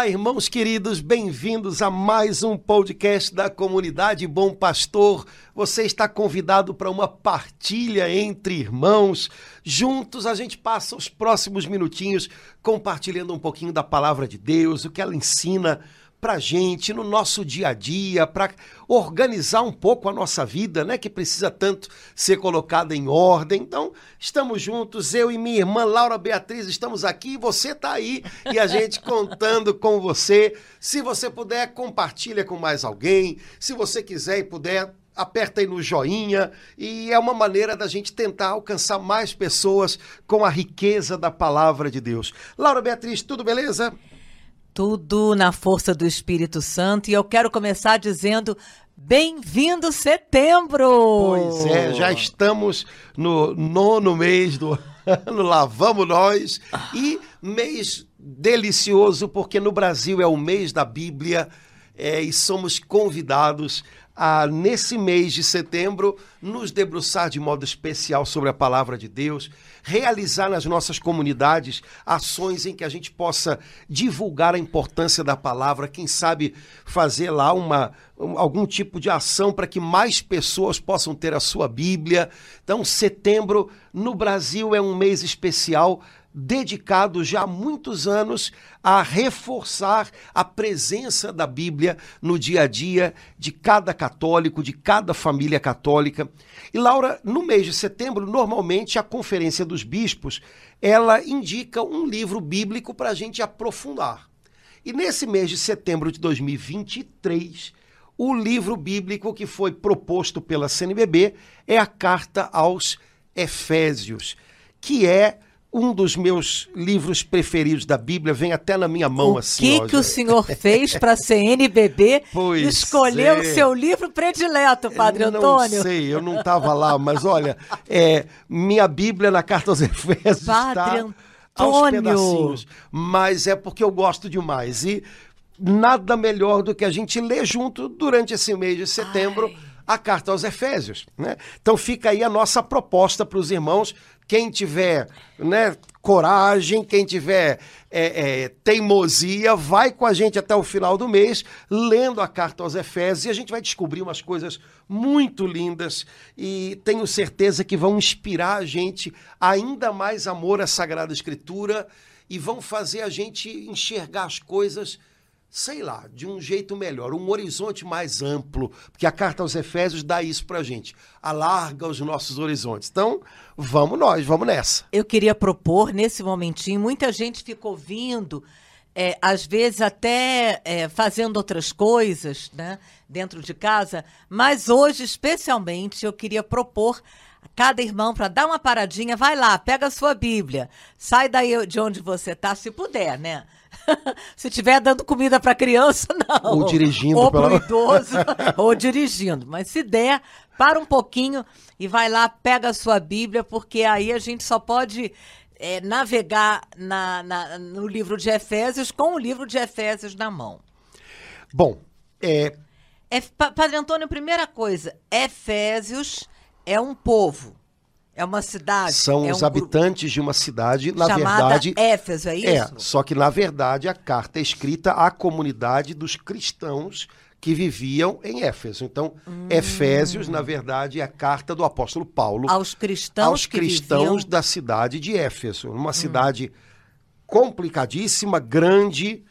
Olá, irmãos queridos, bem-vindos a mais um podcast da comunidade Bom Pastor. Você está convidado para uma partilha entre irmãos. Juntos a gente passa os próximos minutinhos compartilhando um pouquinho da palavra de Deus, o que ela ensina para gente no nosso dia a dia, para organizar um pouco a nossa vida, né, que precisa tanto ser colocada em ordem. Então, estamos juntos, eu e minha irmã Laura Beatriz estamos aqui, você está aí e a gente contando com você. Se você puder, compartilha com mais alguém. Se você quiser e puder, aperta aí no joinha e é uma maneira da gente tentar alcançar mais pessoas com a riqueza da palavra de Deus. Laura Beatriz, tudo beleza? Tudo na força do Espírito Santo. E eu quero começar dizendo Bem-vindo setembro! Pois é, já estamos no nono mês do ano, lá vamos nós. E mês delicioso, porque no Brasil é o mês da Bíblia é, e somos convidados a, nesse mês de setembro, nos debruçar de modo especial sobre a palavra de Deus, realizar nas nossas comunidades ações em que a gente possa divulgar a importância da palavra, quem sabe fazer lá uma, algum tipo de ação para que mais pessoas possam ter a sua Bíblia. Então, setembro no Brasil é um mês especial dedicado já há muitos anos a reforçar a presença da Bíblia no dia a dia de cada católico, de cada família católica. E Laura, no mês de setembro, normalmente a Conferência dos Bispos, ela indica um livro bíblico para a gente aprofundar. E nesse mês de setembro de 2023, o livro bíblico que foi proposto pela CNBB é a Carta aos Efésios, que é um dos meus livros preferidos da Bíblia vem até na minha mão o assim. O que, que o senhor fez para a CNBB pois escolher é. o seu livro predileto, Padre eu Antônio? Não sei, eu não estava lá, mas olha, é, minha Bíblia na Carta aos Efésios Padre está aos pedacinhos, mas é porque eu gosto demais e nada melhor do que a gente ler junto durante esse mês de setembro. Ai a carta aos Efésios. Né? Então fica aí a nossa proposta para os irmãos. Quem tiver né, coragem, quem tiver é, é, teimosia, vai com a gente até o final do mês, lendo a carta aos Efésios, e a gente vai descobrir umas coisas muito lindas e tenho certeza que vão inspirar a gente ainda mais amor à Sagrada Escritura e vão fazer a gente enxergar as coisas sei lá, de um jeito melhor, um horizonte mais amplo, porque a carta aos Efésios dá isso pra gente, alarga os nossos horizontes. Então, vamos nós, vamos nessa. Eu queria propor nesse momentinho, muita gente fica ouvindo, é, às vezes até é, fazendo outras coisas, né, dentro de casa, mas hoje, especialmente, eu queria propor cada irmão para dar uma paradinha, vai lá, pega a sua Bíblia, sai daí de onde você tá, se puder, né? Se estiver dando comida para criança, não. Ou dirigindo. Ou para idoso, ou dirigindo. Mas se der, para um pouquinho e vai lá, pega a sua Bíblia, porque aí a gente só pode é, navegar na, na, no livro de Efésios com o livro de Efésios na mão. Bom, é... é Padre Antônio, primeira coisa, Efésios é um povo. É uma cidade. São é os um habitantes de uma cidade, na Chamada verdade. Éfeso, é isso? É, só que na verdade a carta é escrita à comunidade dos cristãos que viviam em Éfeso. Então, hum. Efésios, na verdade, é a carta do apóstolo Paulo aos cristãos, aos cristãos viviam... da cidade de Éfeso. Uma hum. cidade complicadíssima, grande,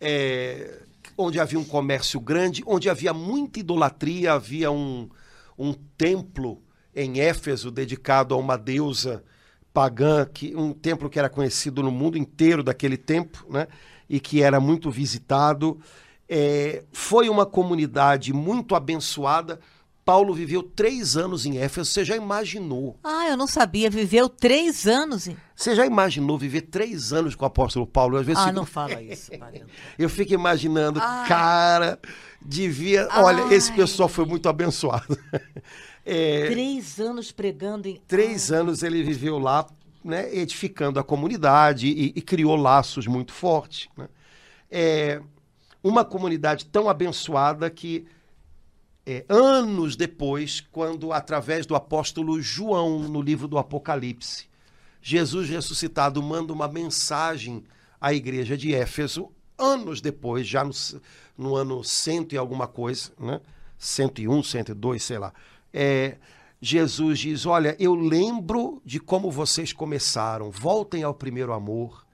é, onde havia um comércio grande, onde havia muita idolatria, havia um, um templo em Éfeso, dedicado a uma deusa pagã, que, um templo que era conhecido no mundo inteiro daquele tempo, né? e que era muito visitado. É, foi uma comunidade muito abençoada. Paulo viveu três anos em Éfeso. Você já imaginou? Ah, eu não sabia. Viveu três anos em... Você já imaginou viver três anos com o apóstolo Paulo? Às vezes ah, fico... não fala isso, Eu fico imaginando, Ai. cara, devia... Ai. Olha, esse pessoal foi muito abençoado. É, três anos pregando em. Três ah. anos ele viveu lá, né, edificando a comunidade e, e criou laços muito fortes. Né? É, uma comunidade tão abençoada que é, anos depois, quando através do apóstolo João, no livro do Apocalipse, Jesus ressuscitado manda uma mensagem à igreja de Éfeso, anos depois, já no, no ano cento e alguma coisa, né? 101, 102, sei lá. É, Jesus diz: Olha, eu lembro de como vocês começaram, voltem ao primeiro amor.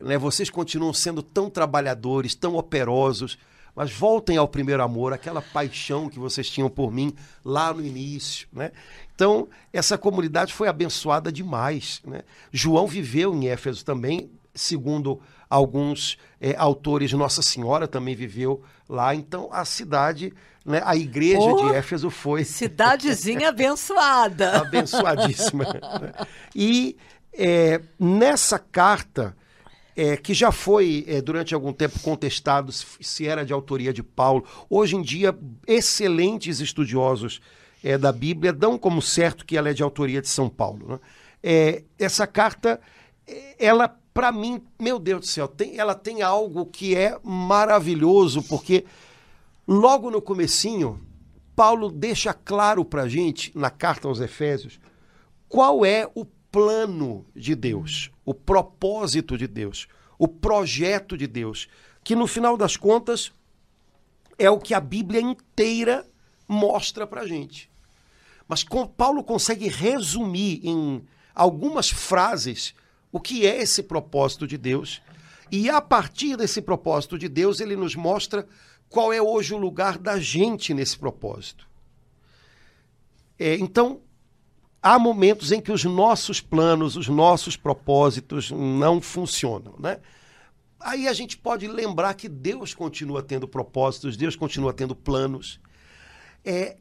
Né? Vocês continuam sendo tão trabalhadores, tão operosos, mas voltem ao primeiro amor, aquela paixão que vocês tinham por mim lá no início. Né? Então, essa comunidade foi abençoada demais. Né? João viveu em Éfeso também, segundo alguns é, autores, Nossa Senhora também viveu lá. Então, a cidade, né, a igreja oh, de Éfeso foi. Cidadezinha abençoada. Abençoadíssima. e é, nessa carta. É, que já foi é, durante algum tempo contestado se era de autoria de Paulo. Hoje em dia, excelentes estudiosos é, da Bíblia dão como certo que ela é de autoria de São Paulo. Né? É, essa carta, é, ela para mim, meu Deus do céu, tem, ela tem algo que é maravilhoso, porque logo no comecinho, Paulo deixa claro para a gente, na carta aos Efésios, qual é o plano de Deus, o propósito de Deus, o projeto de Deus, que no final das contas é o que a Bíblia inteira mostra para a gente. Mas Paulo consegue resumir em algumas frases o que é esse propósito de Deus. E a partir desse propósito de Deus, ele nos mostra qual é hoje o lugar da gente nesse propósito. É, então, há momentos em que os nossos planos, os nossos propósitos não funcionam, né? Aí a gente pode lembrar que Deus continua tendo propósitos, Deus continua tendo planos. É,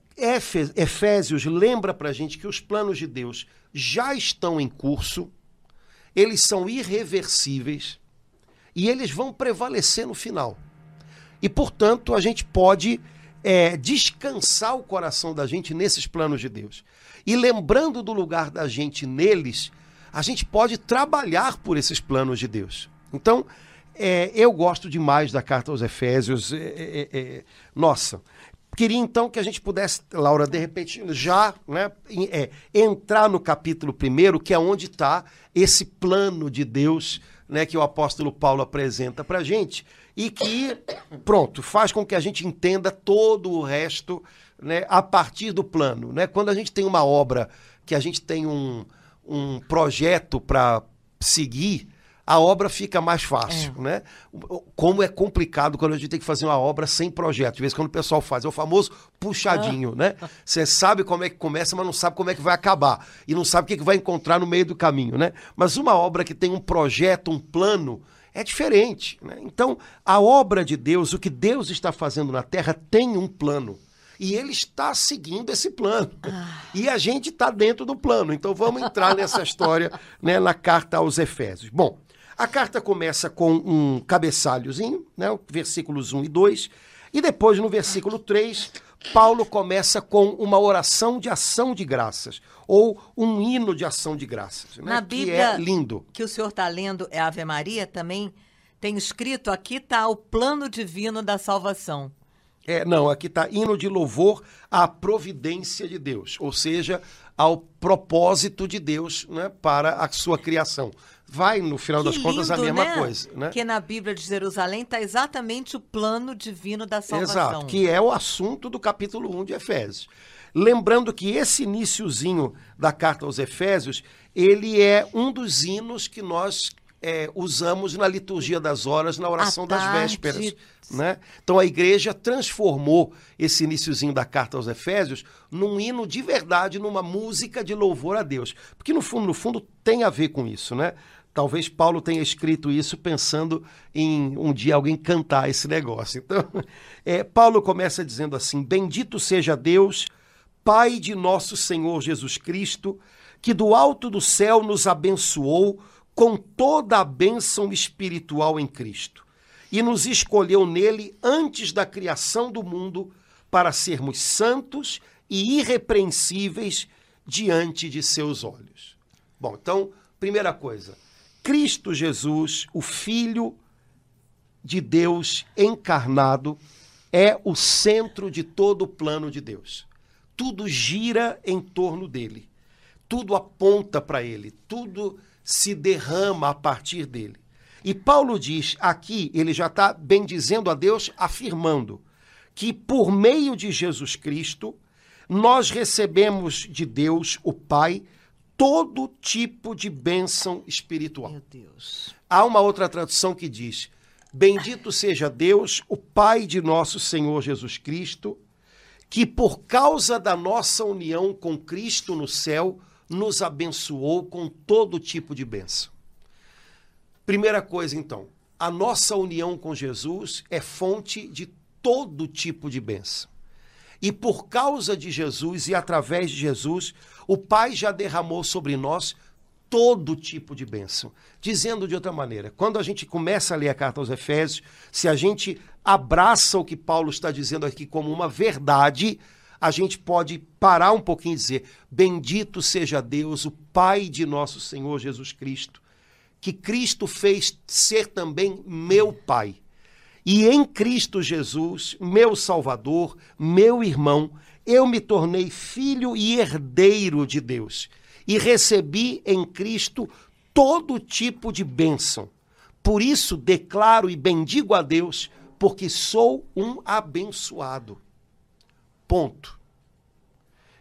Efésios lembra para a gente que os planos de Deus já estão em curso, eles são irreversíveis e eles vão prevalecer no final. E, portanto, a gente pode é, descansar o coração da gente nesses planos de Deus. E lembrando do lugar da gente neles, a gente pode trabalhar por esses planos de Deus. Então, é, eu gosto demais da carta aos Efésios. É, é, é nossa, Queria então que a gente pudesse, Laura, de repente, já né, é, entrar no capítulo primeiro, que é onde está esse plano de Deus né, que o apóstolo Paulo apresenta para a gente e que, pronto, faz com que a gente entenda todo o resto né, a partir do plano. Né? Quando a gente tem uma obra, que a gente tem um, um projeto para seguir, a obra fica mais fácil, é. né? Como é complicado quando a gente tem que fazer uma obra sem projeto. De vez em quando o pessoal faz, é o famoso puxadinho, ah. né? Você sabe como é que começa, mas não sabe como é que vai acabar. E não sabe o que, que vai encontrar no meio do caminho, né? Mas uma obra que tem um projeto, um plano, é diferente. Né? Então, a obra de Deus, o que Deus está fazendo na terra, tem um plano. E ele está seguindo esse plano. Ah. E a gente está dentro do plano. Então vamos entrar nessa história né, na carta aos Efésios. Bom, a carta começa com um cabeçalhozinho, né, versículos 1 e 2, e depois no versículo 3, Paulo começa com uma oração de ação de graças, ou um hino de ação de graças. Né, Na Bíblia, que é lindo. que o senhor está lendo é Ave Maria, também tem escrito aqui está o plano divino da salvação. É, não, aqui está hino de louvor à providência de Deus, ou seja, ao propósito de Deus né, para a sua criação vai, no final que das contas, lindo, a mesma né? coisa. Né? Que na Bíblia de Jerusalém está exatamente o plano divino da salvação. Exato, que é o assunto do capítulo 1 de Efésios. Lembrando que esse iníciozinho da carta aos Efésios, ele é um dos hinos que nós é, usamos na liturgia das horas, na oração das vésperas. Né? Então a igreja transformou esse iníciozinho da carta aos Efésios num hino de verdade, numa música de louvor a Deus. Porque no fundo, no fundo, tem a ver com isso, né? Talvez Paulo tenha escrito isso pensando em um dia alguém cantar esse negócio. Então, é, Paulo começa dizendo assim: Bendito seja Deus, Pai de nosso Senhor Jesus Cristo, que do alto do céu nos abençoou com toda a bênção espiritual em Cristo e nos escolheu nele antes da criação do mundo para sermos santos e irrepreensíveis diante de seus olhos. Bom, então, primeira coisa, Cristo Jesus, o Filho de Deus encarnado, é o centro de todo o plano de Deus. Tudo gira em torno dele, tudo aponta para ele, tudo se derrama a partir dele. E Paulo diz aqui, ele já está bendizendo a Deus, afirmando que por meio de Jesus Cristo, nós recebemos de Deus, o Pai, todo tipo de bênção espiritual. Meu Deus. Há uma outra tradução que diz: Bendito seja Deus, o Pai de nosso Senhor Jesus Cristo, que por causa da nossa união com Cristo no céu, nos abençoou com todo tipo de bênção. Primeira coisa, então, a nossa união com Jesus é fonte de todo tipo de bênção. E por causa de Jesus e através de Jesus, o Pai já derramou sobre nós todo tipo de bênção. Dizendo de outra maneira, quando a gente começa a ler a carta aos Efésios, se a gente abraça o que Paulo está dizendo aqui como uma verdade, a gente pode parar um pouquinho e dizer: Bendito seja Deus, o Pai de nosso Senhor Jesus Cristo, que Cristo fez ser também meu Pai. E em Cristo Jesus, meu Salvador, meu irmão, eu me tornei filho e herdeiro de Deus. E recebi em Cristo todo tipo de bênção. Por isso declaro e bendigo a Deus, porque sou um abençoado. Ponto.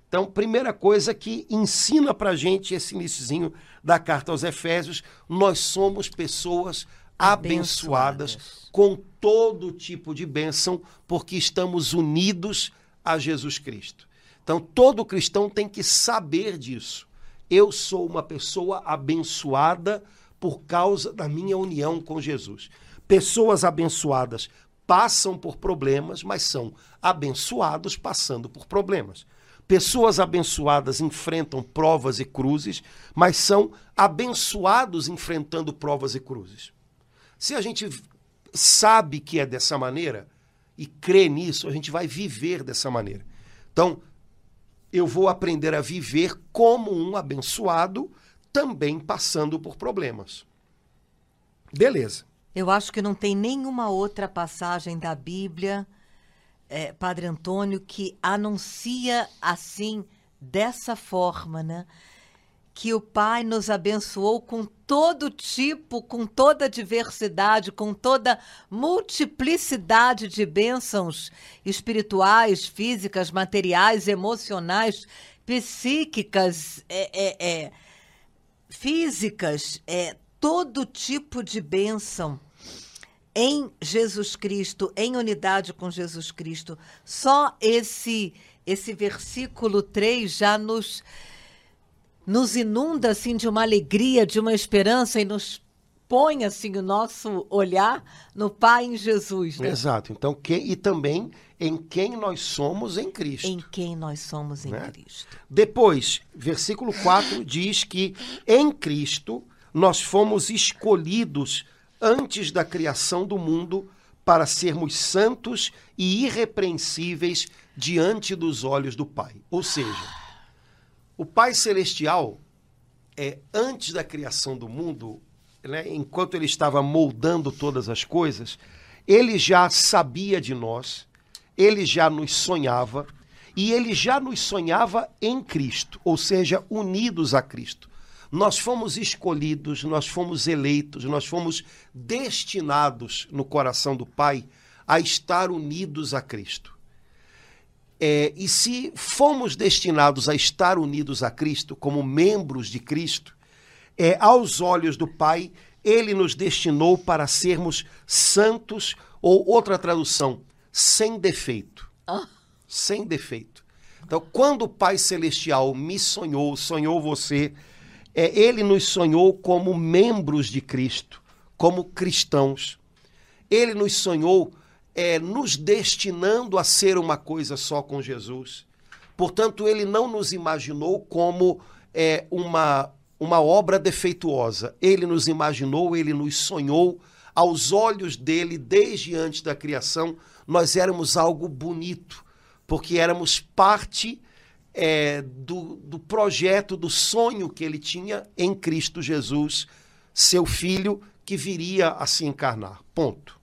Então, primeira coisa que ensina para gente esse iníciozinho da carta aos Efésios, nós somos pessoas abençoadas, abençoadas com todo tipo de bênção, porque estamos unidos a Jesus Cristo. Então, todo cristão tem que saber disso. Eu sou uma pessoa abençoada por causa da minha união com Jesus. Pessoas abençoadas passam por problemas, mas são abençoados passando por problemas. Pessoas abençoadas enfrentam provas e cruzes, mas são abençoados enfrentando provas e cruzes. Se a gente sabe que é dessa maneira e crê nisso, a gente vai viver dessa maneira. Então, eu vou aprender a viver como um abençoado, também passando por problemas. Beleza. Eu acho que não tem nenhuma outra passagem da Bíblia é, Padre Antônio, que anuncia assim, dessa forma, né? Que o Pai nos abençoou com todo tipo, com toda diversidade, com toda multiplicidade de bênçãos espirituais, físicas, materiais, emocionais, psíquicas, é, é, é físicas, é, todo tipo de bênção em Jesus Cristo, em unidade com Jesus Cristo. Só esse esse versículo 3 já nos nos inunda assim de uma alegria, de uma esperança e nos põe assim o nosso olhar no Pai em Jesus. Né? Exato. Então, e também em quem nós somos em Cristo. Em quem nós somos em né? Cristo. Depois, versículo 4 diz que em Cristo nós fomos escolhidos antes da criação do mundo para sermos santos e irrepreensíveis diante dos olhos do Pai. Ou seja, o Pai Celestial, é, antes da criação do mundo, né, enquanto ele estava moldando todas as coisas, ele já sabia de nós, ele já nos sonhava, e ele já nos sonhava em Cristo, ou seja, unidos a Cristo. Nós fomos escolhidos, nós fomos eleitos, nós fomos destinados no coração do Pai a estar unidos a Cristo. É, e se fomos destinados a estar unidos a Cristo, como membros de Cristo, é, aos olhos do Pai, ele nos destinou para sermos santos, ou outra tradução, sem defeito. Oh. Sem defeito. Então, quando o Pai Celestial me sonhou, sonhou você, é, ele nos sonhou como membros de Cristo, como cristãos. Ele nos sonhou é, nos destinando a ser uma coisa só com Jesus. Portanto, ele não nos imaginou como é, uma, uma obra defeituosa. Ele nos imaginou, ele nos sonhou. Aos olhos dele, desde antes da criação, nós éramos algo bonito, porque éramos parte é, do, do projeto, do sonho que ele tinha em Cristo Jesus, seu filho que viria a se encarnar. Ponto.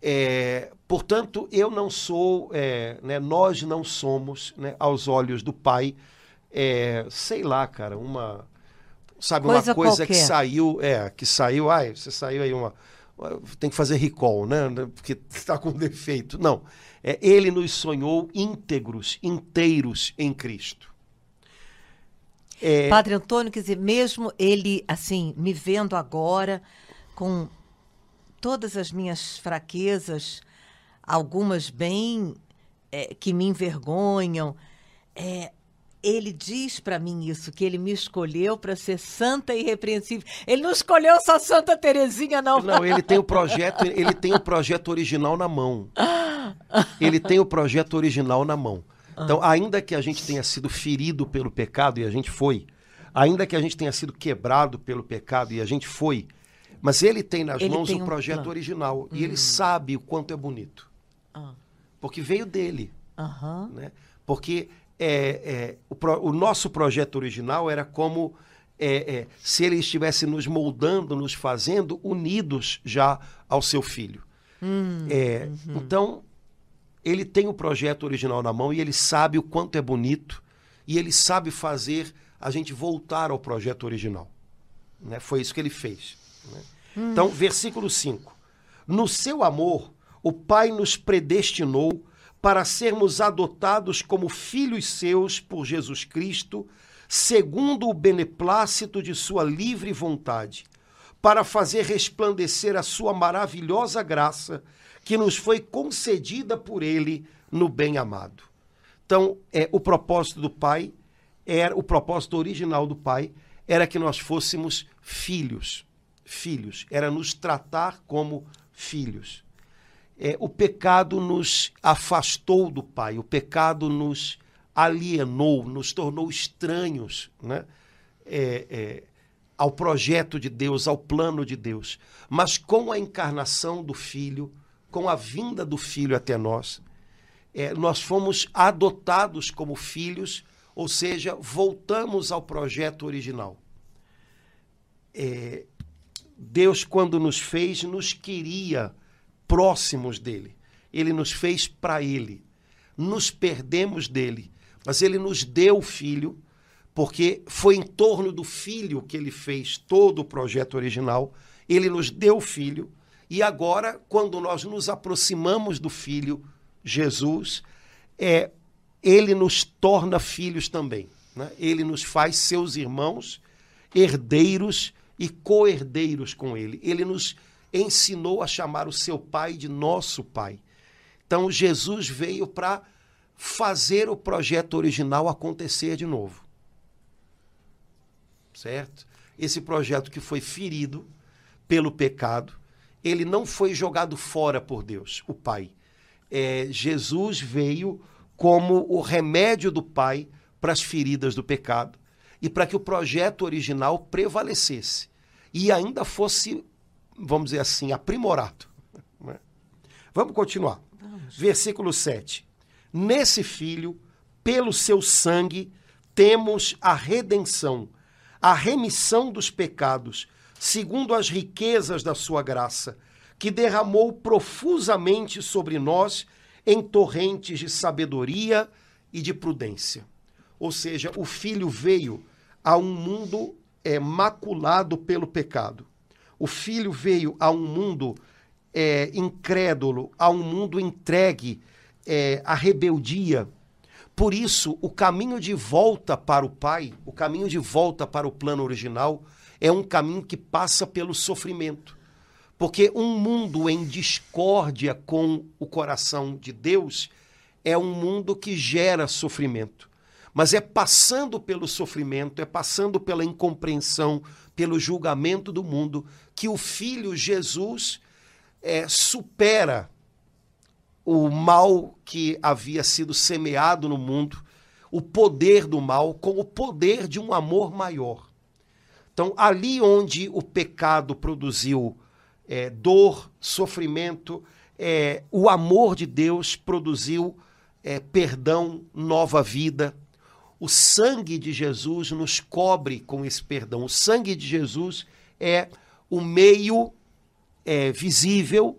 É, portanto, eu não sou, é, né, nós não somos, né, aos olhos do Pai, é, sei lá, cara, uma Sabe, Coisa uma coisa qualquer. que saiu, é, que saiu, ai, você saiu aí uma. Tem que fazer recall, né? Porque está com defeito. Não. É, ele nos sonhou íntegros, inteiros em Cristo. É, Padre Antônio, quer dizer, mesmo ele, assim, me vendo agora, com todas as minhas fraquezas, algumas bem é, que me envergonham, é, ele diz para mim isso, que ele me escolheu para ser santa e irrepreensível. Ele não escolheu só Santa Terezinha, não. Não, ele tem o projeto, ele tem o projeto original na mão. Ele tem o projeto original na mão. Então, ainda que a gente tenha sido ferido pelo pecado e a gente foi, ainda que a gente tenha sido quebrado pelo pecado e a gente foi, mas ele tem nas Ele mãos tem o projeto plano. original e ele sabe o quanto é bonito, Ah, porque veio dele, Aham. né? Porque é, é, o, pro- o nosso projeto original era como é, é, se ele estivesse nos moldando, nos fazendo unidos já ao seu filho. É, Então, ele tem o projeto original na mão e ele sabe o quanto é bonito e ele sabe fazer a gente voltar ao projeto original. né? Foi isso que ele fez. né? Então, versículo 5. No seu amor, o Pai nos predestinou para sermos adotados como filhos seus por Jesus Cristo, segundo o beneplácito de sua livre vontade, para fazer resplandecer a sua maravilhosa graça que nos foi concedida por ele no bem-amado. Então, é, o propósito do Pai era o propósito original do Pai era que nós fôssemos filhos, filhos, era nos tratar como filhos. É, o pecado nos afastou do Pai, o pecado nos alienou, nos tornou estranhos, né? É, é, ao projeto de Deus, ao plano de Deus. Mas com a encarnação do Filho, com a vinda do Filho até nós, é, nós fomos adotados como filhos, ou seja, voltamos ao projeto original. É, Deus, quando nos fez, nos queria próximos dele. Ele nos fez para ele. Nos perdemos dele, mas ele nos deu o filho, porque foi em torno do filho que ele fez todo o projeto original. Ele nos deu o filho, e agora, quando nós nos aproximamos do filho, Jesus, é, ele nos torna filhos também. né? Ele nos faz seus irmãos, herdeiros e co-herdeiros com ele. Ele nos ensinou a chamar o seu pai de nosso pai. Então, Jesus veio para fazer o projeto original acontecer de novo. Certo? Esse projeto que foi ferido pelo pecado, ele não foi jogado fora por Deus, o Pai. É, Jesus veio como o remédio do Pai para as feridas do pecado e para que o projeto original prevalecesse e ainda fosse, vamos dizer assim, aprimorado. né? Vamos continuar. Versículo 7. Nesse filho, pelo seu sangue, temos a redenção, a remissão dos pecados, segundo as riquezas da sua graça, que derramou profusamente sobre nós em torrentes de sabedoria e de prudência. Ou seja, o filho veio a um mundo é, maculado pelo pecado. O filho veio a um mundo é, incrédulo, a um mundo entregue é, à rebeldia. Por isso, o caminho de volta para o Pai, o caminho de volta para o plano original, é um caminho que passa pelo sofrimento. Porque um mundo em discórdia com o coração de Deus é um mundo que gera sofrimento. Mas é passando pelo sofrimento, é passando pela incompreensão, pelo julgamento do mundo, que o Filho Jesus é, supera o mal que havia sido semeado no mundo, o poder do mal, com o poder de um amor maior. Então, ali onde o pecado produziu é, dor, sofrimento, é, o amor de Deus produziu é, perdão, nova vida. O sangue de Jesus nos cobre com esse perdão. O sangue de Jesus é o meio é, visível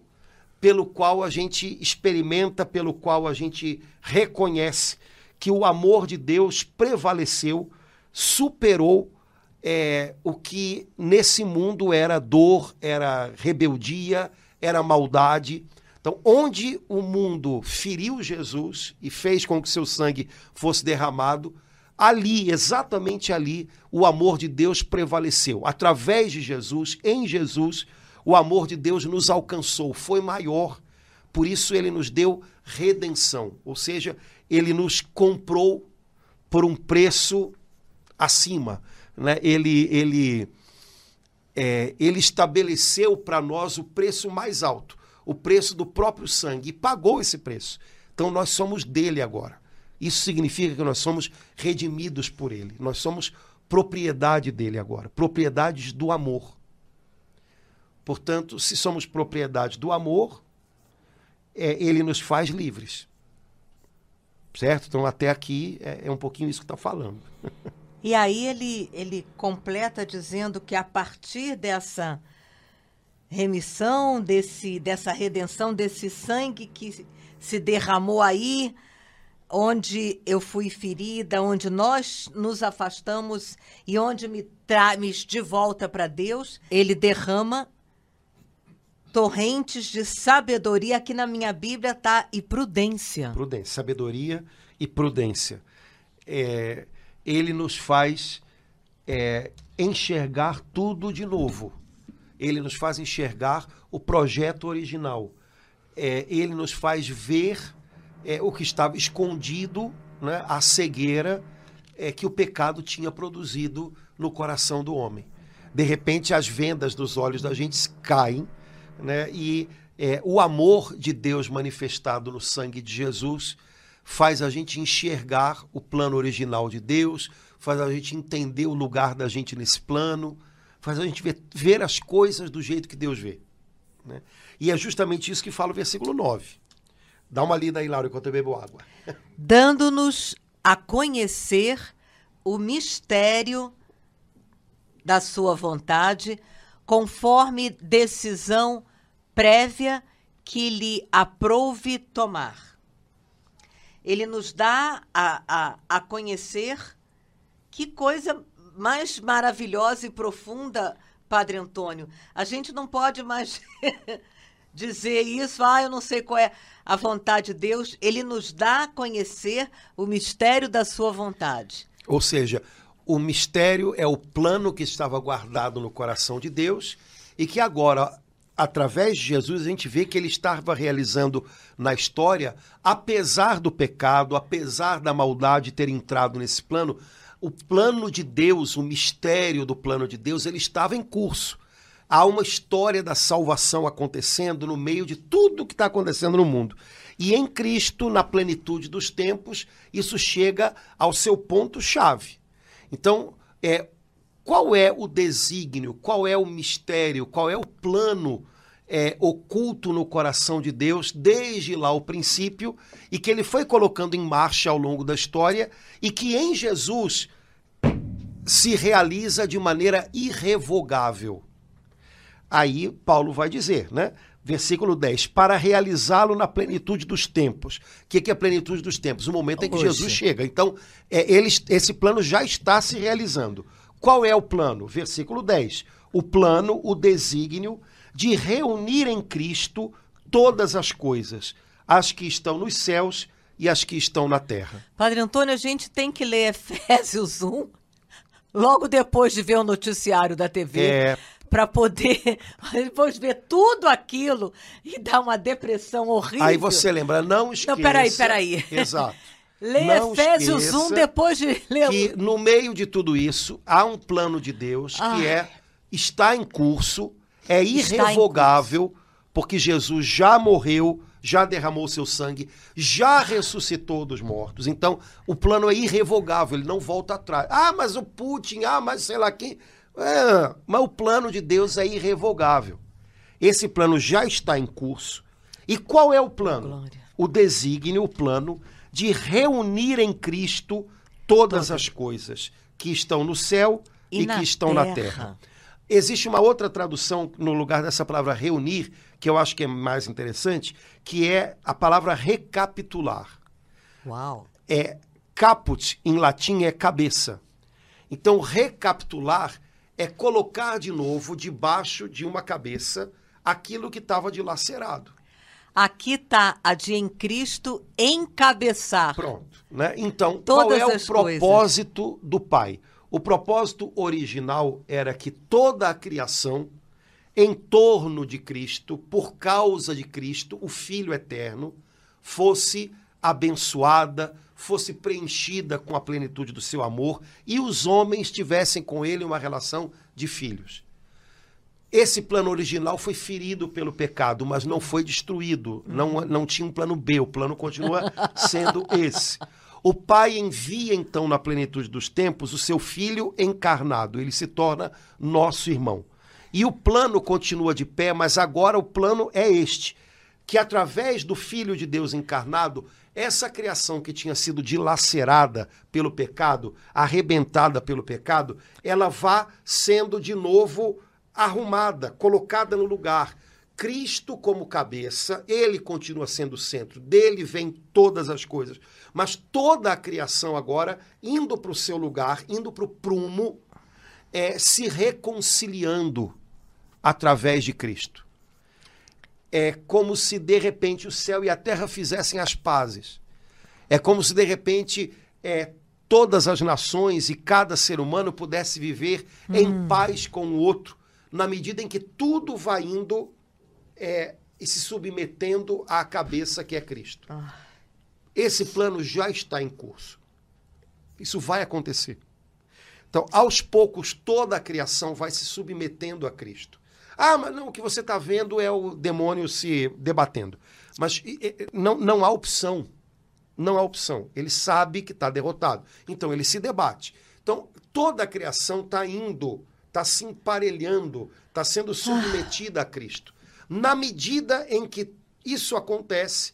pelo qual a gente experimenta, pelo qual a gente reconhece que o amor de Deus prevaleceu, superou é, o que nesse mundo era dor, era rebeldia, era maldade. Então, onde o mundo feriu Jesus e fez com que seu sangue fosse derramado, ali, exatamente ali, o amor de Deus prevaleceu. Através de Jesus, em Jesus, o amor de Deus nos alcançou, foi maior. Por isso ele nos deu redenção, ou seja, ele nos comprou por um preço acima. Né? Ele, ele, é, ele estabeleceu para nós o preço mais alto, o preço do próprio sangue, e pagou esse preço. Então nós somos dele agora. Isso significa que nós somos redimidos por ele. Nós somos propriedade dele agora, propriedades do amor. Portanto, se somos propriedade do amor, é, ele nos faz livres. Certo? Então, até aqui é, é um pouquinho isso que está falando. E aí ele, ele completa dizendo que a partir dessa remissão, desse, dessa redenção, desse sangue que se derramou aí, onde eu fui ferida, onde nós nos afastamos e onde me traz de volta para Deus, ele derrama torrentes de sabedoria, aqui na minha Bíblia tá e prudência. Prudência, sabedoria e prudência. É, ele nos faz é, enxergar tudo de novo. Ele nos faz enxergar o projeto original. É, ele nos faz ver é, o que estava escondido, né, a cegueira é, que o pecado tinha produzido no coração do homem. De repente, as vendas dos olhos da gente caem né? E é, o amor de Deus manifestado no sangue de Jesus faz a gente enxergar o plano original de Deus, faz a gente entender o lugar da gente nesse plano, faz a gente ver, ver as coisas do jeito que Deus vê. Né? E é justamente isso que fala o versículo 9. Dá uma lida aí, Laura, enquanto eu bebo água. Dando-nos a conhecer o mistério da sua vontade, conforme decisão prévia que lhe aprouve tomar. Ele nos dá a, a, a conhecer que coisa mais maravilhosa e profunda, Padre Antônio. A gente não pode mais dizer isso, ah, eu não sei qual é a vontade de Deus. Ele nos dá a conhecer o mistério da sua vontade. Ou seja, o mistério é o plano que estava guardado no coração de Deus e que agora, através de Jesus, a gente vê que ele estava realizando na história, apesar do pecado, apesar da maldade ter entrado nesse plano, o plano de Deus, o mistério do plano de Deus, ele estava em curso. Há uma história da salvação acontecendo no meio de tudo que está acontecendo no mundo. E em Cristo, na plenitude dos tempos, isso chega ao seu ponto-chave. Então, é, qual é o desígnio, qual é o mistério, qual é o plano é, oculto no coração de Deus desde lá o princípio e que ele foi colocando em marcha ao longo da história e que em Jesus se realiza de maneira irrevogável. Aí Paulo vai dizer, né? Versículo 10, para realizá-lo na plenitude dos tempos. O que, que é a plenitude dos tempos? O momento em que. Jesus chega. Então, é, ele, esse plano já está se realizando. Qual é o plano? Versículo 10. O plano, o desígnio de reunir em Cristo todas as coisas, as que estão nos céus e as que estão na terra. Padre Antônio, a gente tem que ler Efésios 1 logo depois de ver o noticiário da TV. É, para poder depois ver tudo aquilo e dar uma depressão horrível. Aí você lembra, não esqueça. Não, peraí, peraí. Exato. Leia Efésios 1 depois de ler. Que no meio de tudo isso há um plano de Deus Ai. que é está em curso, é irrevogável, porque Jesus já morreu, já derramou seu sangue, já ressuscitou dos mortos. Então, o plano é irrevogável, ele não volta atrás. Ah, mas o Putin, ah, mas sei lá quem. É, mas o plano de Deus é irrevogável. Esse plano já está em curso. E qual é o plano? Glória. O desígnio, o plano de reunir em Cristo todas as coisas que estão no céu e, e que estão terra. na terra. Existe uma outra tradução no lugar dessa palavra reunir, que eu acho que é mais interessante, que é a palavra recapitular. Uau! É caput em latim é cabeça. Então, recapitular é colocar de novo debaixo de uma cabeça aquilo que estava dilacerado. Aqui está a de em Cristo encabeçar. Pronto. Né? Então, Todas qual é o propósito do Pai? O propósito original era que toda a criação, em torno de Cristo, por causa de Cristo, o Filho eterno, fosse abençoada, fosse preenchida com a plenitude do seu amor e os homens tivessem com ele uma relação de filhos. Esse plano original foi ferido pelo pecado, mas não foi destruído. Não, não tinha um plano B, o plano continua sendo esse. O Pai envia então na plenitude dos tempos o seu filho encarnado, ele se torna nosso irmão. E o plano continua de pé, mas agora o plano é este: que através do Filho de Deus encarnado, essa criação que tinha sido dilacerada pelo pecado, arrebentada pelo pecado, ela vá sendo de novo arrumada, colocada no lugar. Cristo como cabeça, ele continua sendo o centro, dele vem todas as coisas. Mas toda a criação agora indo para o seu lugar, indo para o prumo, é, se reconciliando através de Cristo. É como se de repente o céu e a terra fizessem as pazes. É como se de repente é, todas as nações e cada ser humano pudesse viver hum. em paz com o outro, na medida em que tudo vai indo é, e se submetendo à cabeça que é Cristo. Ah. Esse plano já está em curso. Isso vai acontecer. Então, aos poucos, toda a criação vai se submetendo a Cristo. Ah, mas não, o que você está vendo é o demônio se debatendo. Mas não, não há opção. Não há opção. Ele sabe que está derrotado. Então, ele se debate. Então, toda a criação está indo, está se emparelhando, está sendo submetida a Cristo. Na medida em que isso acontece,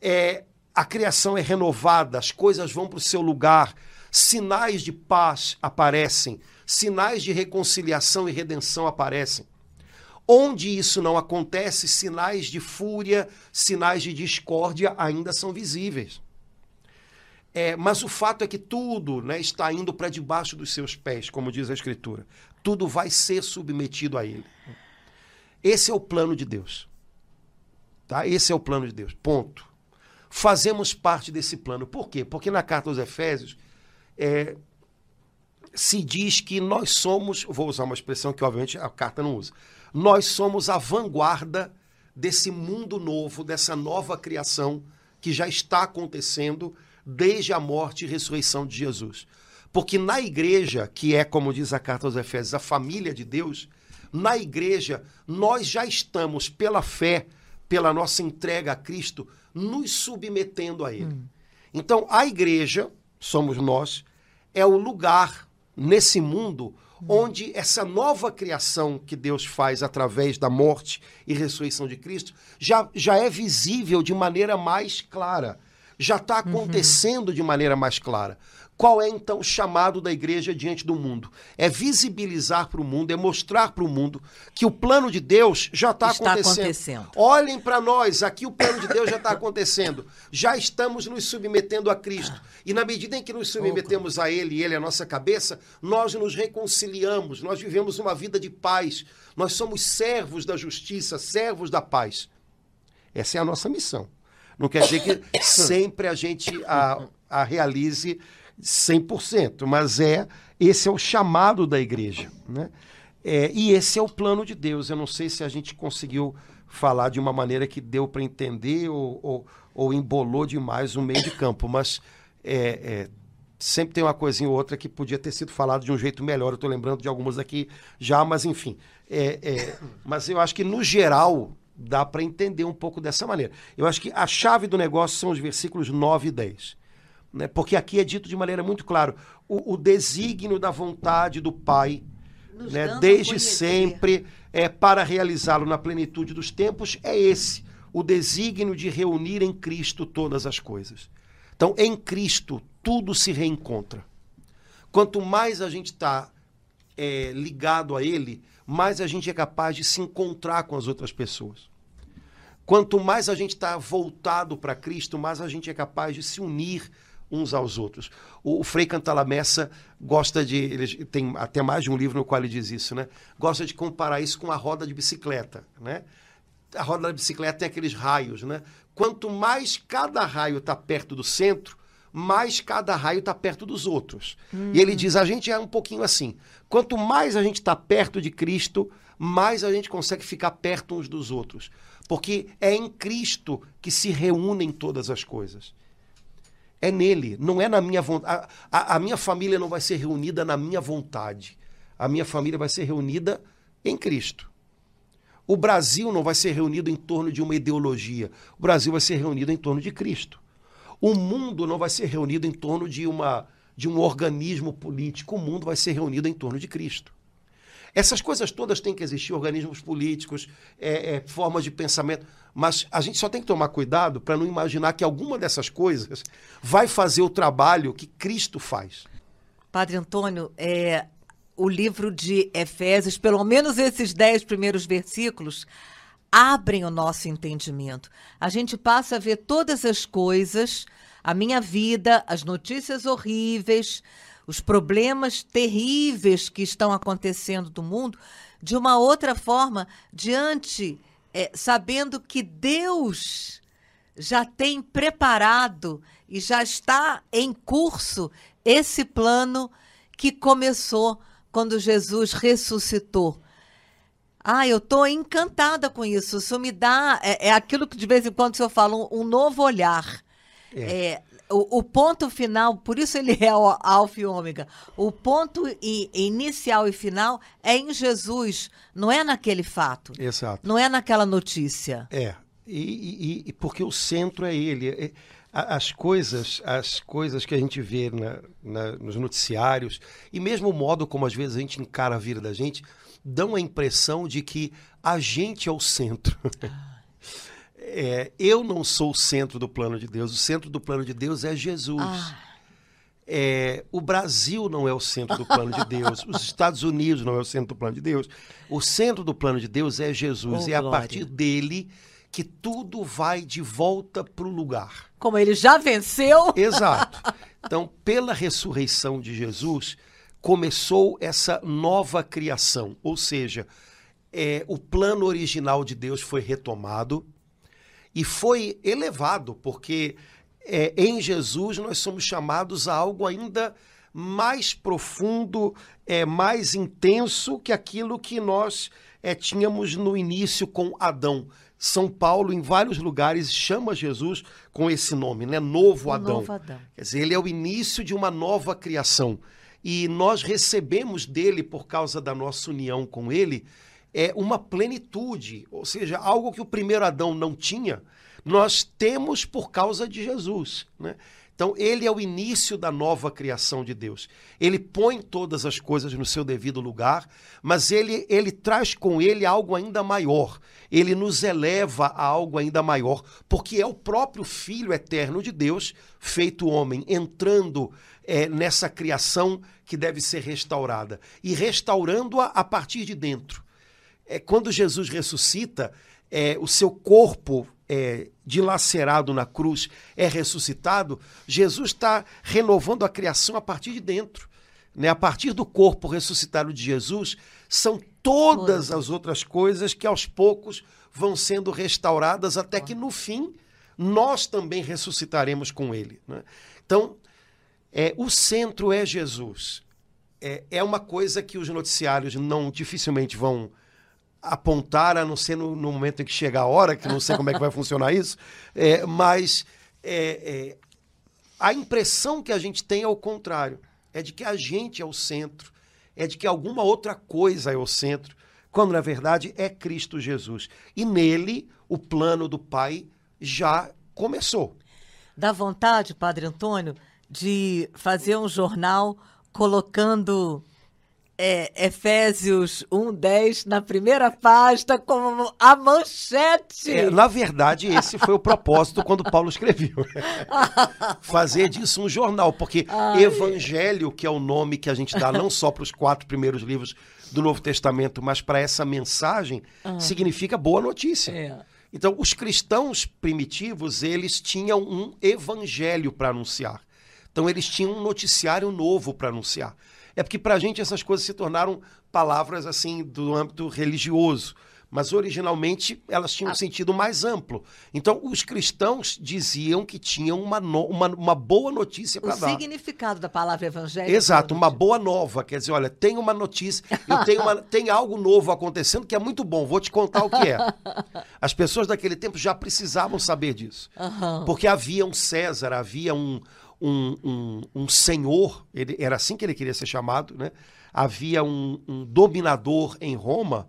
é, a criação é renovada, as coisas vão para o seu lugar, sinais de paz aparecem, sinais de reconciliação e redenção aparecem. Onde isso não acontece, sinais de fúria, sinais de discórdia ainda são visíveis. É, mas o fato é que tudo né, está indo para debaixo dos seus pés, como diz a Escritura. Tudo vai ser submetido a Ele. Esse é o plano de Deus. Tá? Esse é o plano de Deus. Ponto. Fazemos parte desse plano. Por quê? Porque na carta aos Efésios é, se diz que nós somos, vou usar uma expressão que obviamente a carta não usa, nós somos a vanguarda desse mundo novo, dessa nova criação que já está acontecendo desde a morte e ressurreição de Jesus. Porque na igreja, que é, como diz a carta aos Efésios, a família de Deus, na igreja, nós já estamos, pela fé, pela nossa entrega a Cristo, nos submetendo a Ele. Hum. Então, a igreja, somos nós, é o lugar nesse mundo hum. onde essa nova criação que Deus faz através da morte e ressurreição de Cristo já, já é visível de maneira mais clara, já está uhum. acontecendo uhum. de maneira mais clara. Qual é então o chamado da igreja diante do mundo? É visibilizar para o mundo, é mostrar para o mundo que o plano de Deus já tá está acontecendo. acontecendo. Olhem para nós, aqui o plano de Deus já está acontecendo. Já estamos nos submetendo a Cristo. E na medida em que nos submetemos a Ele e Ele é a nossa cabeça, nós nos reconciliamos, nós vivemos uma vida de paz. Nós somos servos da justiça, servos da paz. Essa é a nossa missão. Não quer dizer que sempre a gente a, a realize 100%, mas é esse é o chamado da igreja, né? É, e esse é o plano de Deus. Eu não sei se a gente conseguiu falar de uma maneira que deu para entender ou, ou, ou, embolou demais o meio de campo, mas é, é, sempre tem uma coisinha ou outra que podia ter sido falado de um jeito melhor. Eu estou lembrando de algumas aqui já, mas enfim. É, é, mas eu acho que, no geral, dá para entender um pouco dessa maneira. Eu acho que a chave do negócio são os versículos 9 e 10 né? porque aqui é dito de maneira muito clara o, o desígnio da vontade do Pai, né? desde sempre, é, para realizá-lo na plenitude dos tempos, é esse, o desígnio de reunir em Cristo todas as coisas. Então, em Cristo, tudo se reencontra. Quanto mais a gente está é, ligado a Ele, mais a gente é capaz de se encontrar com as outras pessoas. Quanto mais a gente está voltado para Cristo, mais a gente é capaz de se unir uns aos outros. O, o Frei Cantalamessa gosta de. Ele tem até mais de um livro no qual ele diz isso, né? Gosta de comparar isso com a roda de bicicleta, né? A roda da bicicleta tem aqueles raios, né? Quanto mais cada raio está perto do centro, mais cada raio está perto dos outros. Hum. E ele diz: a gente é um pouquinho assim. Quanto mais a gente está perto de Cristo, mais a gente consegue ficar perto uns dos outros. Porque é em Cristo que se reúnem todas as coisas. É nele, não é na minha vontade. A, a, minha família não vai ser reunida na minha vontade. A minha família vai ser reunida em Cristo. O Brasil não vai ser reunido em torno de uma ideologia. O Brasil vai ser reunido em torno de Cristo. O mundo não vai ser reunido em torno de, uma, de um organismo político. O mundo vai ser reunido em torno de Cristo. Essas coisas todas têm que existir, organismos políticos, é, é, formas de pensamento, mas a gente só tem que tomar cuidado para não imaginar que alguma dessas coisas vai fazer o trabalho que Cristo faz. Padre Antônio, é, o livro de Efésios, pelo menos esses dez primeiros versículos, abrem o nosso entendimento. A gente passa a ver todas as coisas, a minha vida, as notícias horríveis, os problemas terríveis que estão acontecendo no mundo de uma outra forma, diante, é, sabendo que Deus já tem preparado e já está em curso esse plano que começou quando Jesus ressuscitou. Ah, eu estou encantada com isso. Isso me dá. É, é, aquilo que de vez em quando o senhor fala, um, um novo olhar. É. é o, o, ponto final, por isso ele é o alfa e ômega. O ponto i, inicial e final é em Jesus, não é naquele fato. Exato. Não é naquela notícia. É. E, e, e porque o centro é ele. É, as coisas, as coisas que a gente vê na, na, nos noticiários e mesmo o modo como às vezes a gente encara a vida da gente dão a impressão de que a gente é o centro. É, eu não sou o centro do plano de Deus. O centro do plano de Deus é Jesus. Ah. É, o Brasil não é o centro do plano de Deus. Os Estados Unidos não é o centro do plano de Deus. O centro do plano de Deus é Jesus. Oh, e é a partir dele que tudo vai de volta para o lugar. Como ele já venceu. Exato. Então, pela ressurreição de Jesus, começou essa nova criação. Ou seja, é, o plano original de Deus foi retomado e foi elevado, porque é, em Jesus nós somos chamados a algo ainda mais profundo, é, mais intenso que aquilo que nós é, tínhamos no início com Adão. São Paulo, em vários lugares, chama Jesus com esse nome, né? Novo Adão. Novo Adão. Quer dizer, ele é o início de uma nova criação. E nós recebemos dele, por causa da nossa união com ele, é uma plenitude, ou seja, algo que o primeiro Adão não tinha, nós temos por causa de Jesus. Né? Então, ele é o início da nova criação de Deus. Ele põe todas as coisas no seu devido lugar, mas ele, ele traz com ele algo ainda maior. Ele nos eleva a algo ainda maior, porque é o próprio Filho eterno de Deus, feito homem, entrando é, nessa criação que deve ser restaurada e restaurando-a a partir de dentro é, quando Jesus ressuscita, é, o seu corpo é, dilacerado na cruz é ressuscitado, Jesus está renovando a criação a partir de dentro. Né? A partir do corpo ressuscitado de Jesus, são todas as outras coisas que aos poucos vão sendo restauradas até que no fim nós também ressuscitaremos com ele. Né? Então, é, o centro é Jesus. É, é uma coisa que os noticiários não dificilmente vão apontar, a não ser no, no, momento em que chegar a hora, que não sei como é que vai funcionar isso, é, mas é, é, a impressão que a gente tem é o contrário. É de que a gente é o centro, é de que alguma outra coisa é o centro, quando na verdade é Cristo Jesus. E nele o plano do Pai já começou. Dá vontade, Padre Antônio, de fazer um jornal colocando é, Efésios 1:10 na primeira página como a manchete. É, na verdade, esse foi o propósito quando Paulo escreveu. Fazer disso um jornal, porque Ai. Evangelho, que é o nome que a gente dá não só para os quatro primeiros livros do Novo Testamento, mas para essa mensagem, ah. significa boa notícia. É. Então, os cristãos primitivos, eles tinham um evangelho para anunciar. Então eles tinham um noticiário novo para anunciar. É porque para a gente essas coisas se tornaram palavras assim do âmbito religioso mas originalmente elas tinham um ah. sentido mais amplo. Então, os cristãos diziam que tinham uma, no, uma, uma boa notícia para dar. O significado da palavra evangelho. Exato, uma boa nova. Quer dizer, olha, tem uma notícia, eu tenho uma, tem algo novo acontecendo que é muito bom, vou te contar o que é. As pessoas daquele tempo já precisavam saber disso. Uhum. Porque havia um César, havia um, um, um, um senhor, ele, era assim que ele queria ser chamado, né? havia um, um dominador em Roma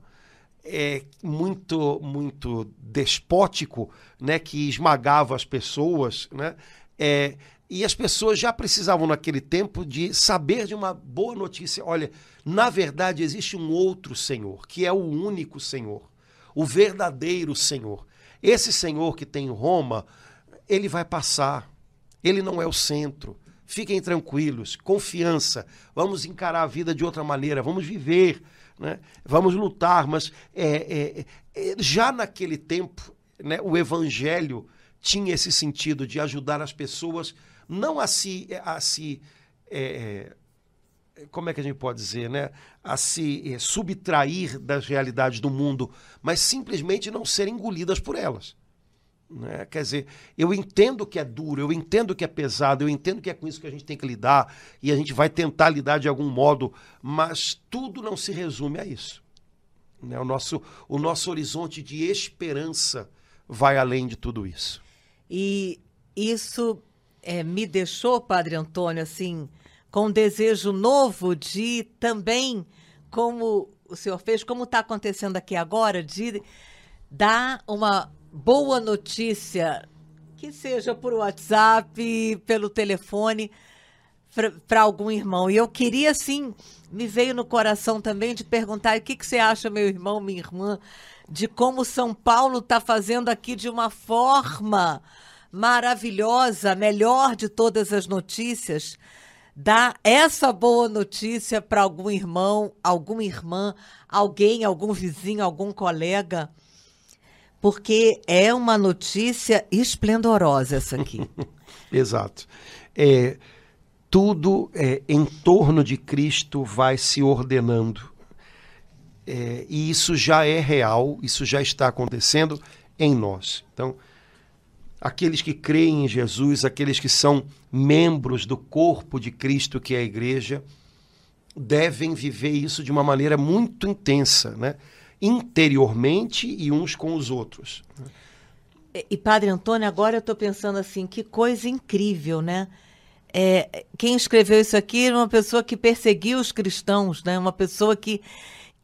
é, muito muito despótico, né, que esmagava as pessoas, né? É, e as pessoas já precisavam naquele tempo de saber de uma boa notícia. Olha, na verdade existe um outro Senhor, que é o único Senhor, o verdadeiro Senhor. Esse Senhor que tem em Roma, ele vai passar. Ele não é o centro. Fiquem tranquilos, confiança. Vamos encarar a vida de outra maneira, vamos viver né? vamos lutar, mas é, é, é, já naquele tempo né, o evangelho tinha esse sentido de ajudar as pessoas não a se, a se é, é, como é que a gente pode dizer, né? A se é, subtrair das realidades do mundo, mas simplesmente não serem engolidas por elas. Né? Quer dizer, eu entendo que é duro, eu entendo que é pesado, eu entendo que é com isso que a gente tem que lidar e a gente vai tentar lidar de algum modo, mas tudo não se resume a isso. Né? O, nosso, o nosso horizonte de esperança vai além de tudo isso. E isso é, me deixou, Padre Antônio, assim, com um desejo novo de também, como o senhor fez, como está acontecendo aqui agora, de dar uma boa notícia, que seja por WhatsApp, pelo telefone, para algum irmão. E eu queria, assim, me veio no coração também de perguntar: o que, que você acha, meu irmão, minha irmã, de como São Paulo está fazendo aqui de uma forma maravilhosa, melhor de todas as notícias, dar essa boa notícia para algum irmão, alguma irmã, alguém, algum vizinho, algum colega porque é uma notícia esplendorosa essa aqui. Exato. É, tudo é, em torno de Cristo vai se ordenando. É, e isso já é real, isso já está acontecendo em nós. Então, aqueles que creem em Jesus, aqueles que são membros do corpo de Cristo, que é a igreja, devem viver isso de uma maneira muito intensa, né? Interiormente e uns com os outros. E, Padre Antônio, agora eu estou pensando assim, que coisa incrível, né? É, quem escreveu isso aqui era uma pessoa que perseguiu os cristãos, né? Uma pessoa que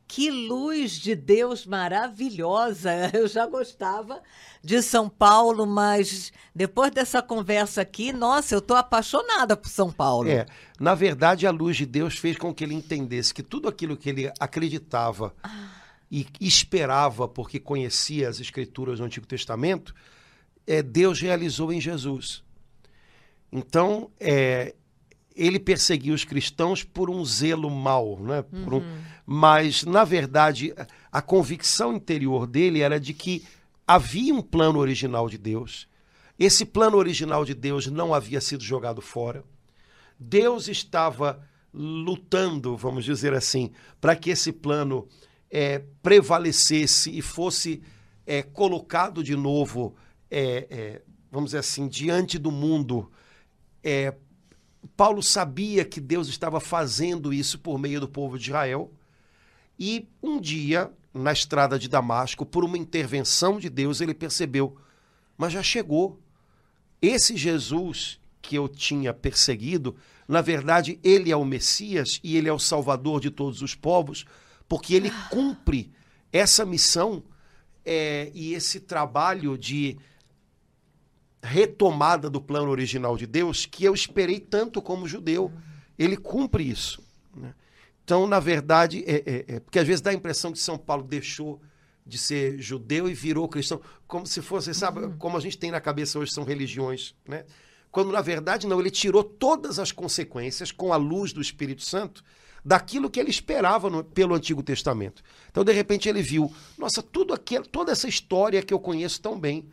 que luz de Deus maravilhosa! Eu já gostava de São Paulo, mas depois dessa conversa aqui, nossa, eu estou apaixonada por São Paulo. É, na verdade, a luz de Deus fez com que ele entendesse que tudo aquilo que ele acreditava. Ah e esperava, porque conhecia as escrituras do Antigo Testamento, é, Deus realizou em Jesus. Então, é, ele perseguiu os cristãos por um zelo mau, né? Um, uhum. mas, na verdade, a convicção interior dele era de que havia um plano original de Deus. Esse plano original de Deus não havia sido jogado fora. Deus estava lutando, vamos dizer assim, para que esse plano é, prevalecesse e fosse é, colocado de novo, é, é vamos dizer assim, diante do mundo, é, Paulo sabia que Deus estava fazendo isso por meio do povo de Israel. E um dia, na estrada de Damasco, por uma intervenção de Deus, ele percebeu: mas já chegou. Esse Jesus que eu tinha perseguido, na verdade, ele é o Messias e ele é o Salvador de todos os povos, porque ele cumpre essa missão é, e esse trabalho de retomada do plano original de Deus que eu esperei tanto como judeu. Ele cumpre isso. Né? Então, na verdade, é, é, é, porque às vezes dá a impressão que São Paulo deixou de ser judeu e virou cristão, como se fosse, sabe, uhum. como a gente tem na cabeça hoje são religiões, né? Quando na verdade não, ele tirou todas as consequências com a luz do Espírito Santo daquilo que ele esperava no, pelo Antigo Testamento. Então, de repente, ele viu, nossa, tudo aquilo, toda essa história que eu conheço tão bem,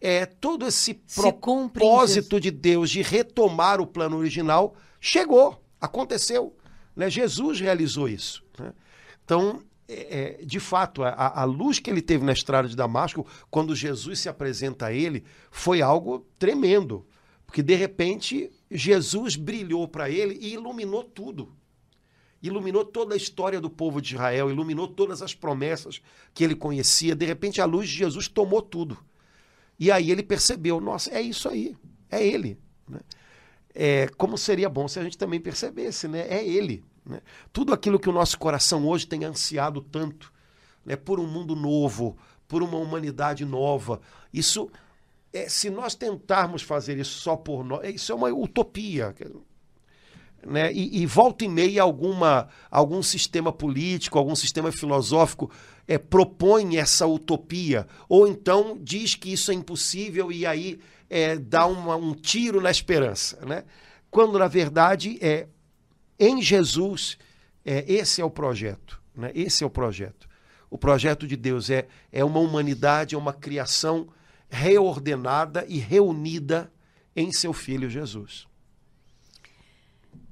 é, todo esse propósito de Deus de retomar o plano original chegou, aconteceu. Né? Jesus realizou isso. Né? Então, é, é, de fato, a, a, luz que ele teve na estrada de Damasco, quando Jesus se apresenta a ele, foi algo tremendo. Porque, de repente, Jesus brilhou para ele e iluminou tudo. Iluminou toda a história do povo de Israel, iluminou todas as promessas que ele conhecia. De repente, a luz de Jesus tomou tudo. E aí ele percebeu: nossa, é isso aí, é ele. Né? É, como seria bom se a gente também percebesse, né? É ele. Né? Tudo aquilo que o nosso coração hoje tem ansiado tanto, né? por um mundo novo, por uma humanidade nova. Isso, é, se nós tentarmos fazer isso só por nós, isso é uma utopia. Né? E, e, volta e meia alguma, algum sistema político, algum sistema filosófico é, propõe essa utopia, ou então diz que isso é impossível e aí é, dá uma, um tiro na esperança. Né? Quando, na verdade, é, em Jesus, é, esse é o projeto. Né? Esse é o projeto. O projeto de Deus é, é uma humanidade, é uma criação reordenada e reunida em seu Filho Jesus.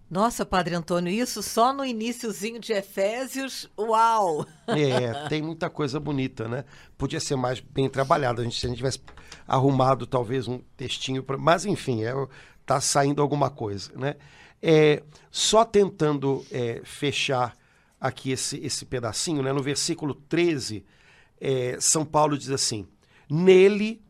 Nossa, Padre Antônio, isso só no iníciozinho de Efésios, uau! É, tem muita coisa bonita, né? Podia ser mais bem trabalhado, a gente, se a gente tivesse arrumado talvez um textinho, pra... mas enfim, é, tá saindo alguma coisa, né? É, só tentando é, fechar aqui esse, esse pedacinho, né? no versículo 13, é, São Paulo diz assim: Nele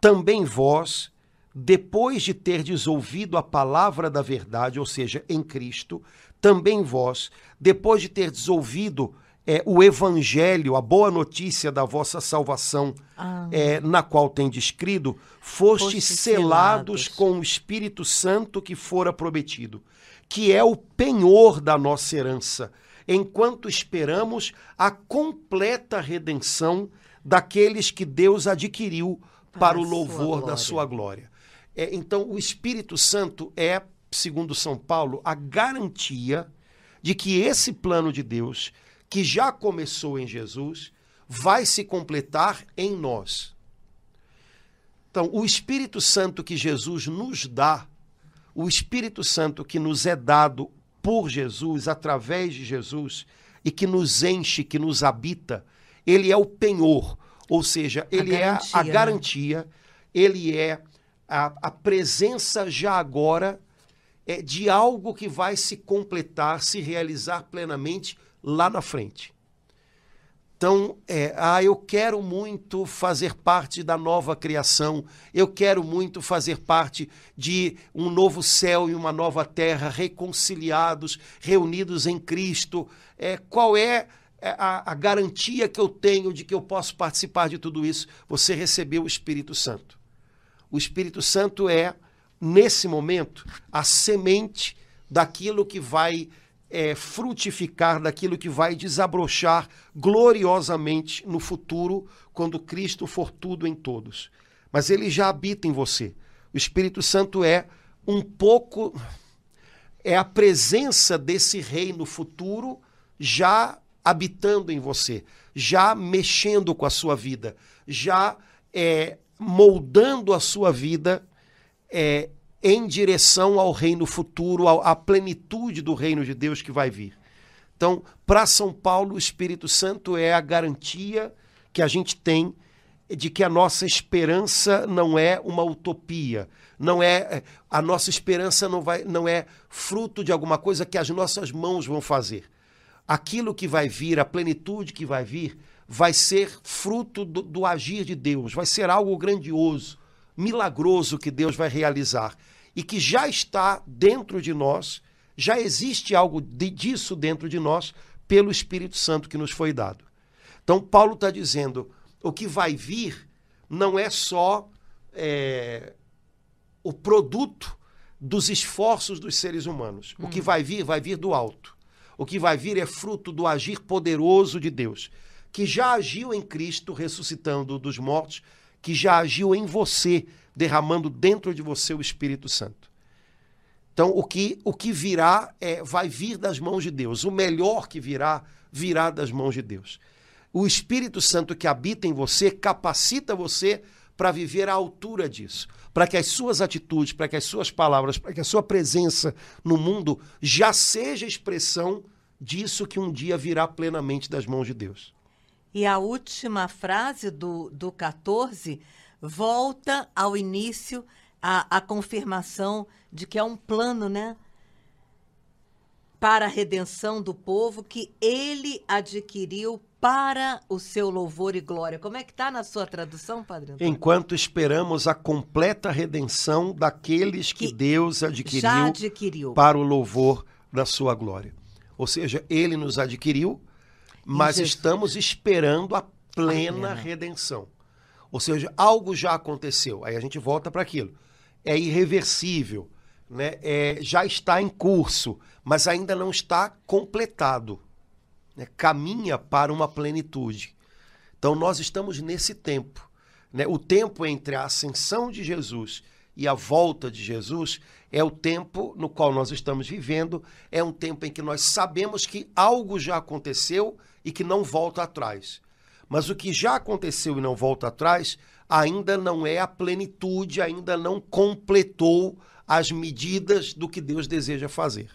também vós depois de terdes ouvido a palavra da verdade, ou seja, em Cristo, também vós, depois de terdes ouvido é, o evangelho, a boa notícia da vossa salvação, ah. é, na qual tem descrito, fostes Foste selados, selados com o Espírito Santo que fora prometido, que é o penhor da nossa herança, enquanto esperamos a completa redenção daqueles que Deus adquiriu para, para o louvor sua da sua glória. É, então, o Espírito Santo é, segundo São Paulo, a garantia de que esse plano de Deus, que já começou em Jesus, vai se completar em nós. Então, o Espírito Santo que Jesus nos dá, o Espírito Santo que nos é dado por Jesus, através de Jesus, e que nos enche, que nos habita, ele é o penhor, ou seja, ele a é a né? garantia, ele é a, a presença já agora é de algo que vai se completar, se realizar plenamente lá na frente. Então, é, ah, eu quero muito fazer parte da nova criação, eu quero muito fazer parte de um novo céu e uma nova terra, reconciliados, reunidos em Cristo. É, qual é, é a, a garantia que eu tenho de que eu posso participar de tudo isso? Você recebeu o Espírito Santo. O Espírito Santo é, nesse momento, a semente daquilo que vai é, frutificar, daquilo que vai desabrochar gloriosamente no futuro, quando Cristo for tudo em todos. Mas ele já habita em você. O Espírito Santo é um pouco. É a presença desse reino futuro já habitando em você, já mexendo com a sua vida, já é, moldando a sua vida é, em direção ao reino futuro, à plenitude do reino de Deus que vai vir. Então, para São Paulo, o Espírito Santo é a garantia que a gente tem de que a nossa esperança não é uma utopia, não é a nossa esperança não vai não é fruto de alguma coisa que as nossas mãos vão fazer. Aquilo que vai vir, a plenitude que vai vir, vai ser fruto do, do agir de Deus, vai ser algo grandioso, milagroso que Deus vai realizar e que já está dentro de nós, já existe algo de, disso dentro de nós pelo Espírito Santo que nos foi dado. Então, Paulo está dizendo: o que vai vir não é só é, o produto dos esforços dos seres humanos. Hum. O que hum. vai vir, vai vir do alto. O que vai vir é fruto do agir poderoso de Deus que já agiu em Cristo, ressuscitando dos mortos, que já agiu em você, derramando dentro de você o Espírito Santo. Então, o que, o que virá é, vai vir das mãos de Deus. O melhor que virá, virá das mãos de Deus. O Espírito Santo que habita em você capacita você para viver à altura disso, para que as suas atitudes, para que as suas palavras, para que a sua presença no mundo já seja expressão disso que um dia virá plenamente das mãos de Deus. E a última frase do, do 14 volta ao início, a, a confirmação de que é um plano, né? Para a redenção do povo que ele adquiriu para o seu louvor e glória. Como é que está na sua tradução, Padre Antônio? Enquanto esperamos a completa redenção daqueles que, que Deus adquiriu, adquiriu para o louvor da sua glória. Ou seja, ele nos adquiriu, mas estamos esperando a plena redenção. Ou seja, algo já aconteceu. Aí a gente volta para aquilo. É irreversível, né? É, já está em curso, mas ainda não está completado. Né? Caminha para uma plenitude. Então nós estamos nesse tempo. Né? O tempo entre a ascensão de Jesus e a volta de Jesus é o tempo no qual nós estamos vivendo, é um tempo em que nós sabemos que algo já aconteceu e que não volta atrás. Mas o que já aconteceu e não volta atrás ainda não é a plenitude, ainda não completou as medidas do que Deus deseja fazer.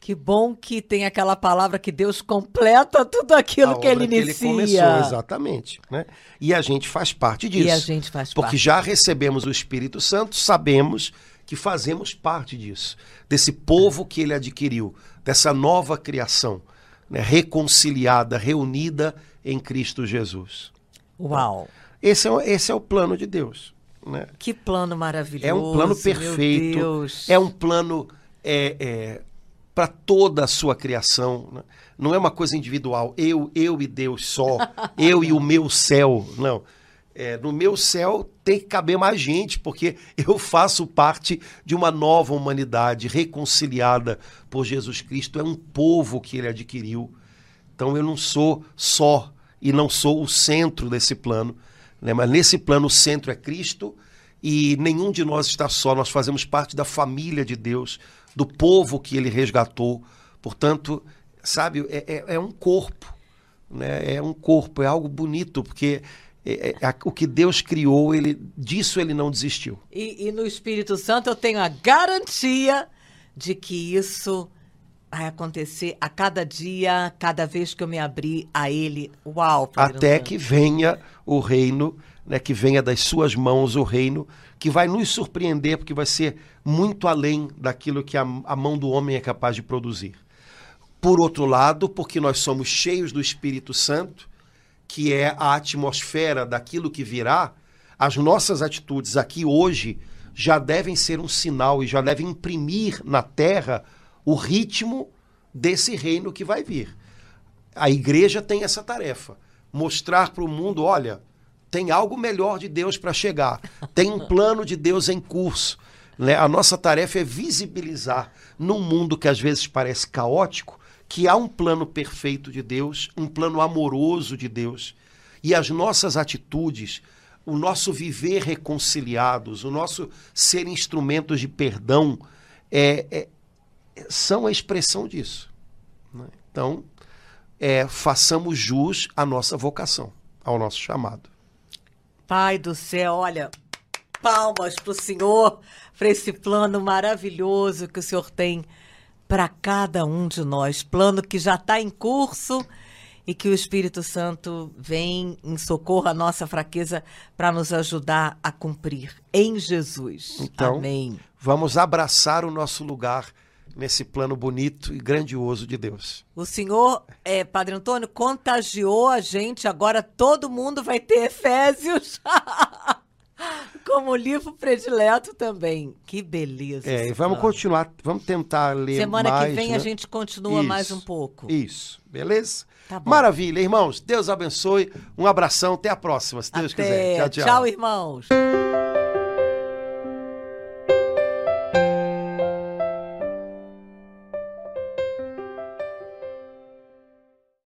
Que bom que tem aquela palavra que Deus completa tudo aquilo que ele inicia. Que ele começou, exatamente. Né? E a gente faz parte disso. E a gente faz porque parte. já recebemos o Espírito Santo, sabemos que fazemos parte disso. Desse povo que ele adquiriu, dessa nova criação, né? reconciliada, reunida em Cristo Jesus. Uau! Esse é, esse é o plano de Deus. Né? Que plano maravilhoso. É um plano perfeito. É um plano é, é, para toda a sua criação. Né? Não é uma coisa individual. Eu, eu e Deus só. eu e o meu céu. Não. É, no meu céu tem que caber mais gente, porque eu faço parte de uma nova humanidade reconciliada por Jesus Cristo. É um povo que ele adquiriu. Então eu não sou só e não sou o centro desse plano. Né? Mas nesse plano o centro é Cristo e nenhum de nós está só. Nós fazemos parte da família de Deus do povo que ele resgatou. Portanto, sabe, é, é, é um corpo, né? é um corpo, é algo bonito, porque é, é, o que Deus criou, ele disso ele não desistiu. E, e, no Espírito Santo eu tenho a garantia de que isso vai acontecer a cada dia, cada vez que eu me abrir a Ele. Uau! Até que venha o reino, né, que venha das suas mãos o reino que vai nos surpreender, porque vai ser muito além daquilo que a, a mão do homem é capaz de produzir. Por outro lado, porque nós somos cheios do Espírito Santo, que é a atmosfera daquilo que virá, as nossas atitudes aqui hoje já devem ser um sinal e já devem imprimir na terra o ritmo desse reino que vai vir. A igreja tem essa tarefa: mostrar para o mundo: olha, tem algo melhor de Deus para chegar, tem um plano de Deus em curso. Né? A nossa tarefa é visibilizar num mundo que às vezes parece caótico que há um plano perfeito de Deus, um plano amoroso de Deus. E as nossas atitudes, o nosso viver reconciliados, o nosso ser instrumentos de perdão, é, é são a expressão disso. Né? Então, é, façamos jus à nossa vocação, ao nosso chamado. Pai do céu, olha, palmas para o Senhor, para esse plano maravilhoso que o Senhor tem para cada um de nós. Plano que já está em curso e que o Espírito Santo vem em socorro à nossa fraqueza para nos ajudar a cumprir. Em Jesus. Então, Amém. Vamos abraçar o nosso lugar nesse plano bonito e grandioso de Deus. O senhor, é, Padre Antônio, contagiou a gente, agora todo mundo vai ter Efésios. Como livro predileto também. Que beleza. É, e vamos continuar, vamos tentar ler Semana mais. Semana que vem né? a gente continua isso, mais um pouco. Isso, beleza? Tá Maravilha, irmãos. Deus abençoe. Um abração, até a próxima, se Deus até. quiser. Tchau, tchau. Tchau, irmãos.